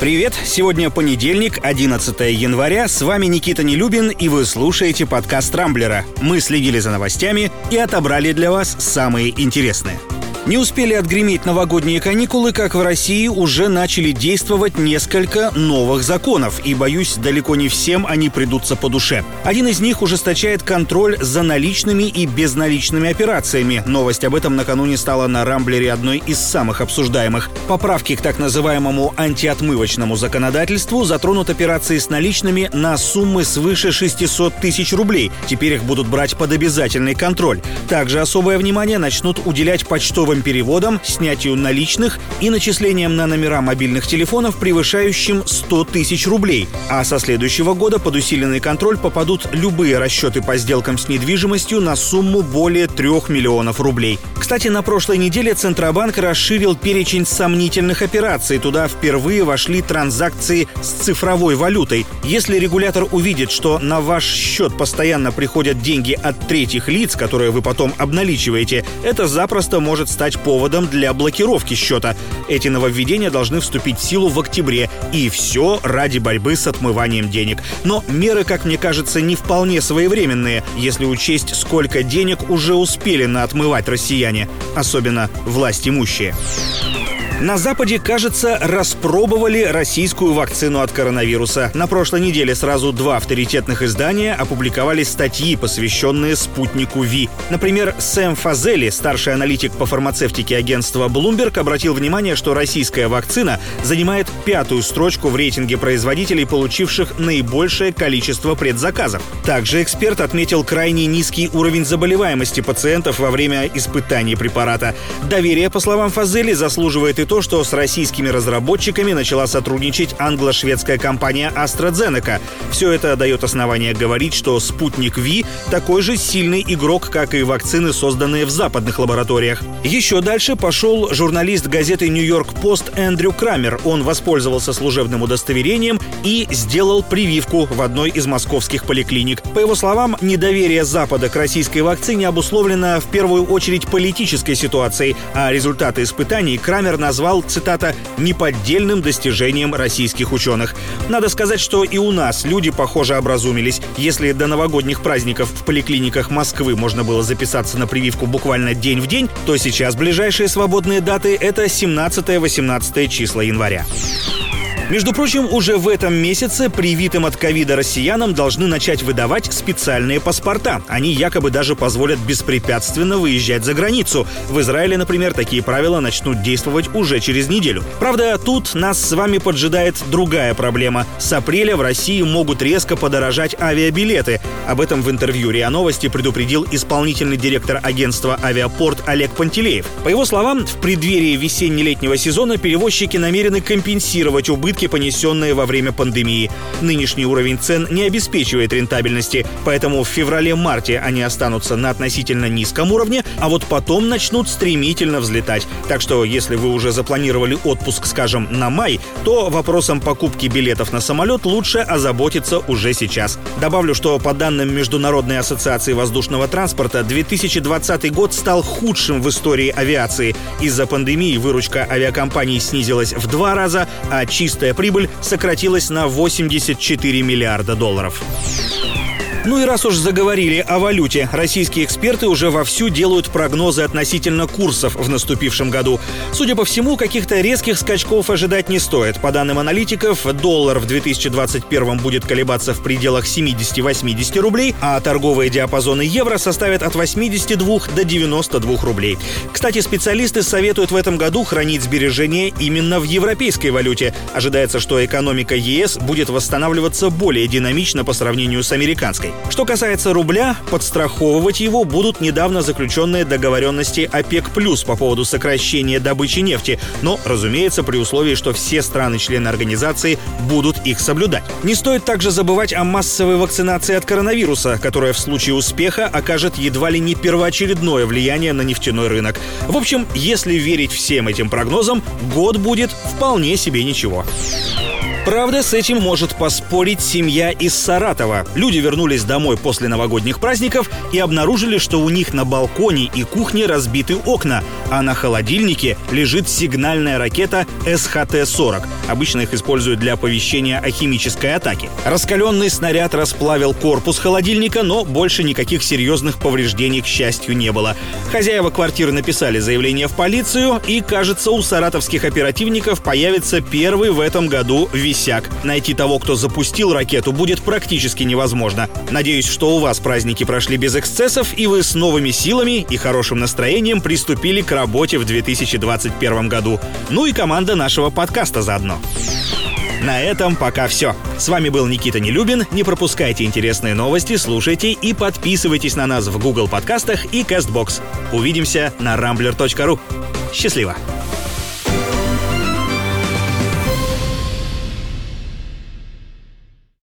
Привет! Сегодня понедельник, 11 января. С вами Никита Нелюбин, и вы слушаете подкаст «Рамблера». Мы следили за новостями и отобрали для вас самые интересные. Не успели отгреметь новогодние каникулы, как в России уже начали действовать несколько новых законов, и, боюсь, далеко не всем они придутся по душе. Один из них ужесточает контроль за наличными и безналичными операциями. Новость об этом накануне стала на Рамблере одной из самых обсуждаемых. Поправки к так называемому антиотмывочному законодательству затронут операции с наличными на суммы свыше 600 тысяч рублей. Теперь их будут брать под обязательный контроль. Также особое внимание начнут уделять почтовым быстрым переводом, снятию наличных и начислением на номера мобильных телефонов, превышающим 100 тысяч рублей. А со следующего года под усиленный контроль попадут любые расчеты по сделкам с недвижимостью на сумму более 3 миллионов рублей. Кстати, на прошлой неделе Центробанк расширил перечень сомнительных операций. Туда впервые вошли транзакции с цифровой валютой. Если регулятор увидит, что на ваш счет постоянно приходят деньги от третьих лиц, которые вы потом обналичиваете, это запросто может стать стать поводом для блокировки счета. Эти нововведения должны вступить в силу в октябре. И все ради борьбы с отмыванием денег. Но меры, как мне кажется, не вполне своевременные, если учесть, сколько денег уже успели наотмывать россияне, особенно власть имущие. На Западе, кажется, распробовали российскую вакцину от коронавируса. На прошлой неделе сразу два авторитетных издания опубликовали статьи, посвященные спутнику ВИ. Например, Сэм Фазели, старший аналитик по фармацевтике агентства Bloomberg, обратил внимание, что российская вакцина занимает пятую строчку в рейтинге производителей, получивших наибольшее количество предзаказов. Также эксперт отметил крайне низкий уровень заболеваемости пациентов во время испытаний препарата. Доверие, по словам Фазели, заслуживает и то, что с российскими разработчиками начала сотрудничать англо-шведская компания AstraZeneca. Все это дает основание говорить, что спутник Ви такой же сильный игрок, как и вакцины, созданные в западных лабораториях. Еще дальше пошел журналист газеты «Нью-Йорк Пост» Эндрю Крамер. Он воспользовался служебным удостоверением и сделал прививку в одной из московских поликлиник. По его словам, недоверие Запада к российской вакцине обусловлено в первую очередь политической ситуацией, а результаты испытаний Крамер назвал назвал, цитата, «неподдельным достижением российских ученых». Надо сказать, что и у нас люди, похоже, образумились. Если до новогодних праздников в поликлиниках Москвы можно было записаться на прививку буквально день в день, то сейчас ближайшие свободные даты — это 17-18 числа января. Между прочим, уже в этом месяце привитым от ковида россиянам должны начать выдавать специальные паспорта. Они якобы даже позволят беспрепятственно выезжать за границу. В Израиле, например, такие правила начнут действовать уже через неделю. Правда, тут нас с вами поджидает другая проблема. С апреля в России могут резко подорожать авиабилеты. Об этом в интервью РИА Новости предупредил исполнительный директор агентства «Авиапорт» Олег Пантелеев. По его словам, в преддверии весенне-летнего сезона перевозчики намерены компенсировать убытки убытки, понесенные во время пандемии. Нынешний уровень цен не обеспечивает рентабельности, поэтому в феврале-марте они останутся на относительно низком уровне, а вот потом начнут стремительно взлетать. Так что, если вы уже запланировали отпуск, скажем, на май, то вопросом покупки билетов на самолет лучше озаботиться уже сейчас. Добавлю, что по данным Международной ассоциации воздушного транспорта, 2020 год стал худшим в истории авиации. Из-за пандемии выручка авиакомпаний снизилась в два раза, а чистая чистая прибыль сократилась на 84 миллиарда долларов. Ну и раз уж заговорили о валюте, российские эксперты уже вовсю делают прогнозы относительно курсов в наступившем году. Судя по всему, каких-то резких скачков ожидать не стоит. По данным аналитиков, доллар в 2021 будет колебаться в пределах 70-80 рублей, а торговые диапазоны евро составят от 82 до 92 рублей. Кстати, специалисты советуют в этом году хранить сбережения именно в европейской валюте. Ожидается, что экономика ЕС будет восстанавливаться более динамично по сравнению с американской. Что касается рубля, подстраховывать его будут недавно заключенные договоренности ОПЕК+, по поводу сокращения добычи нефти, но, разумеется, при условии, что все страны-члены организации будут их соблюдать. Не стоит также забывать о массовой вакцинации от коронавируса, которая в случае успеха окажет едва ли не первоочередное влияние на нефтяной рынок. В общем, если верить всем этим прогнозам, год будет вполне себе ничего. Правда, с этим может поспорить семья из Саратова. Люди вернулись домой после новогодних праздников и обнаружили, что у них на балконе и кухне разбиты окна, а на холодильнике лежит сигнальная ракета СХТ-40. Обычно их используют для оповещения о химической атаке. Раскаленный снаряд расплавил корпус холодильника, но больше никаких серьезных повреждений, к счастью, не было. Хозяева квартиры написали заявление в полицию, и, кажется, у саратовских оперативников появится первый в этом году весенний висяк. Найти того, кто запустил ракету, будет практически невозможно. Надеюсь, что у вас праздники прошли без эксцессов, и вы с новыми силами и хорошим настроением приступили к работе в 2021 году. Ну и команда нашего подкаста заодно. На этом пока все. С вами был Никита Нелюбин. Не пропускайте интересные новости, слушайте и подписывайтесь на нас в Google подкастах и CastBox. Увидимся на rambler.ru. Счастливо!